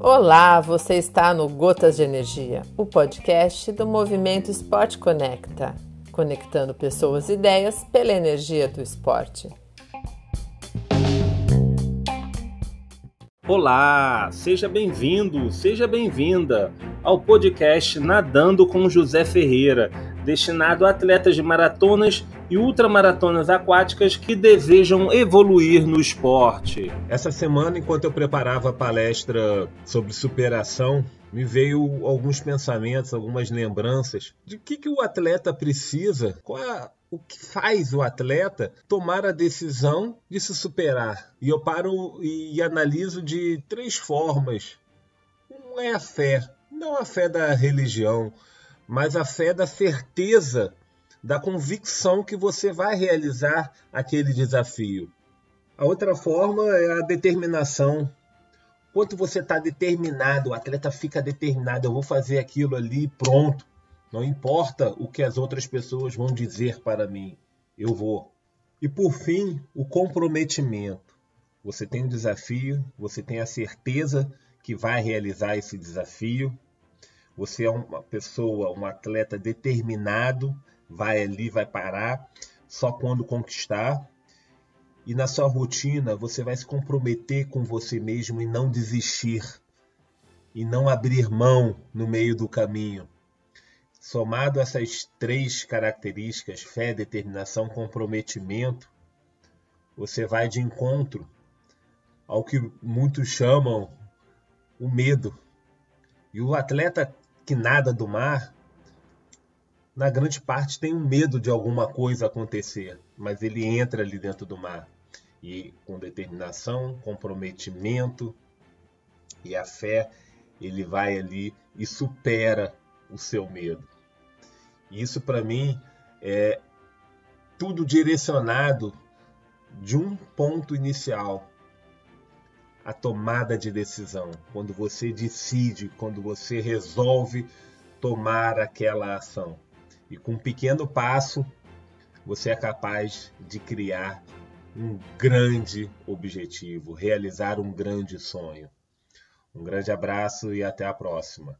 Olá, você está no Gotas de Energia, o podcast do Movimento Esporte Conecta, conectando pessoas e ideias pela energia do esporte. Olá, seja bem-vindo, seja bem-vinda ao podcast Nadando com José Ferreira, destinado a atletas de maratonas e ultramaratonas aquáticas que desejam evoluir no esporte. Essa semana, enquanto eu preparava a palestra sobre superação, me veio alguns pensamentos, algumas lembranças de que, que o atleta precisa, qual é o que faz o atleta tomar a decisão de se superar. E eu paro e analiso de três formas. Um é a fé, não a fé da religião, mas a fé da certeza, da convicção que você vai realizar aquele desafio. A outra forma é a determinação. Quanto você está determinado, o atleta fica determinado, eu vou fazer aquilo ali, pronto. Não importa o que as outras pessoas vão dizer para mim, eu vou. E por fim, o comprometimento. Você tem um desafio, você tem a certeza que vai realizar esse desafio, você é uma pessoa, um atleta determinado, vai ali, vai parar só quando conquistar. E na sua rotina, você vai se comprometer com você mesmo e não desistir, e não abrir mão no meio do caminho. Somado a essas três características, fé, determinação, comprometimento, você vai de encontro ao que muitos chamam o medo. E o atleta que nada do mar, na grande parte tem um medo de alguma coisa acontecer, mas ele entra ali dentro do mar e com determinação, comprometimento e a fé, ele vai ali e supera o seu medo. Isso para mim é tudo direcionado de um ponto inicial, a tomada de decisão, quando você decide, quando você resolve tomar aquela ação. E com um pequeno passo, você é capaz de criar um grande objetivo, realizar um grande sonho. Um grande abraço e até a próxima.